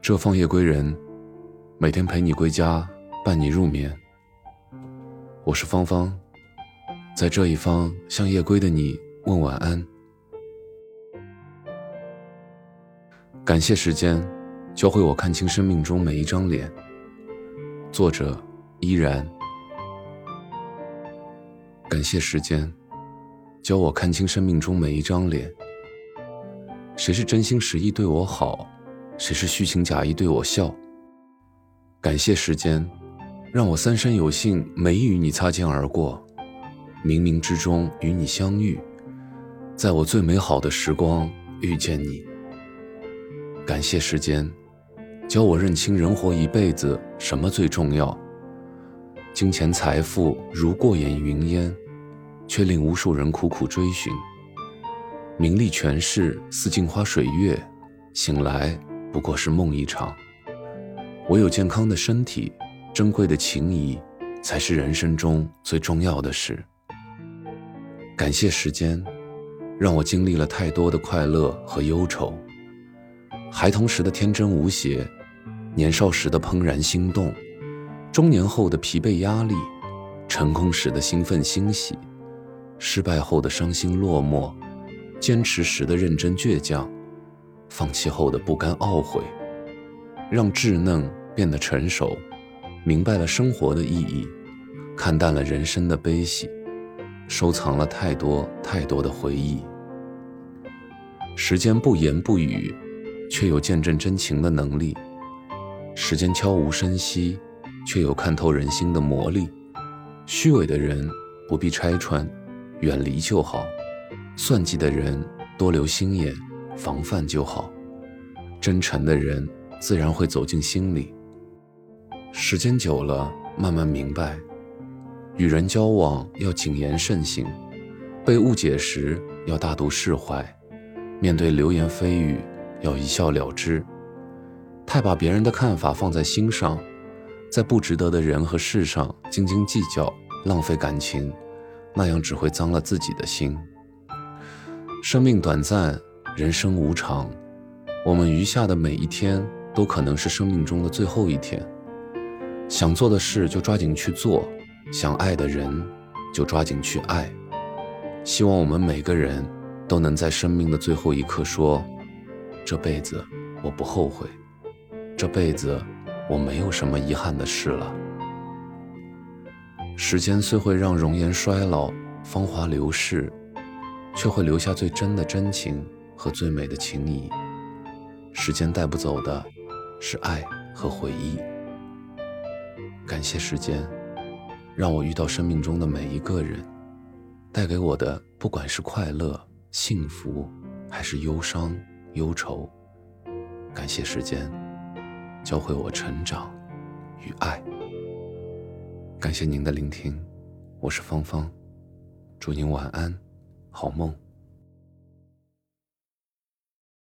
这方夜归人，每天陪你归家，伴你入眠。我是芳芳，在这一方向夜归的你问晚安。感谢时间，教会我看清生命中每一张脸。作者依然。感谢时间，教我看清生命中每一张脸。谁是真心实意对我好？谁是虚情假意对我笑？感谢时间，让我三生有幸没与你擦肩而过，冥冥之中与你相遇，在我最美好的时光遇见你。感谢时间，教我认清人活一辈子什么最重要。金钱财富如过眼云烟，却令无数人苦苦追寻。名利权势似镜花水月，醒来。不过是梦一场。唯有健康的身体，珍贵的情谊，才是人生中最重要的事。感谢时间，让我经历了太多的快乐和忧愁。孩童时的天真无邪，年少时的怦然心动，中年后的疲惫压力，成功时的兴奋欣喜，失败后的伤心落寞，坚持时的认真倔强。放弃后的不甘懊悔，让稚嫩变得成熟，明白了生活的意义，看淡了人生的悲喜，收藏了太多太多的回忆。时间不言不语，却有见证真情的能力；时间悄无声息，却有看透人心的魔力。虚伪的人不必拆穿，远离就好；算计的人多留心眼。防范就好，真诚的人自然会走进心里。时间久了，慢慢明白，与人交往要谨言慎行，被误解时要大度释怀，面对流言蜚语要一笑了之。太把别人的看法放在心上，在不值得的人和事上斤斤计较，浪费感情，那样只会脏了自己的心。生命短暂。人生无常，我们余下的每一天都可能是生命中的最后一天。想做的事就抓紧去做，想爱的人就抓紧去爱。希望我们每个人都能在生命的最后一刻说：“这辈子我不后悔，这辈子我没有什么遗憾的事了。”时间虽会让容颜衰老、芳华流逝，却会留下最真的真情。和最美的情谊，时间带不走的是爱和回忆。感谢时间，让我遇到生命中的每一个人，带给我的不管是快乐、幸福，还是忧伤、忧愁。感谢时间，教会我成长与爱。感谢您的聆听，我是芳芳，祝您晚安，好梦。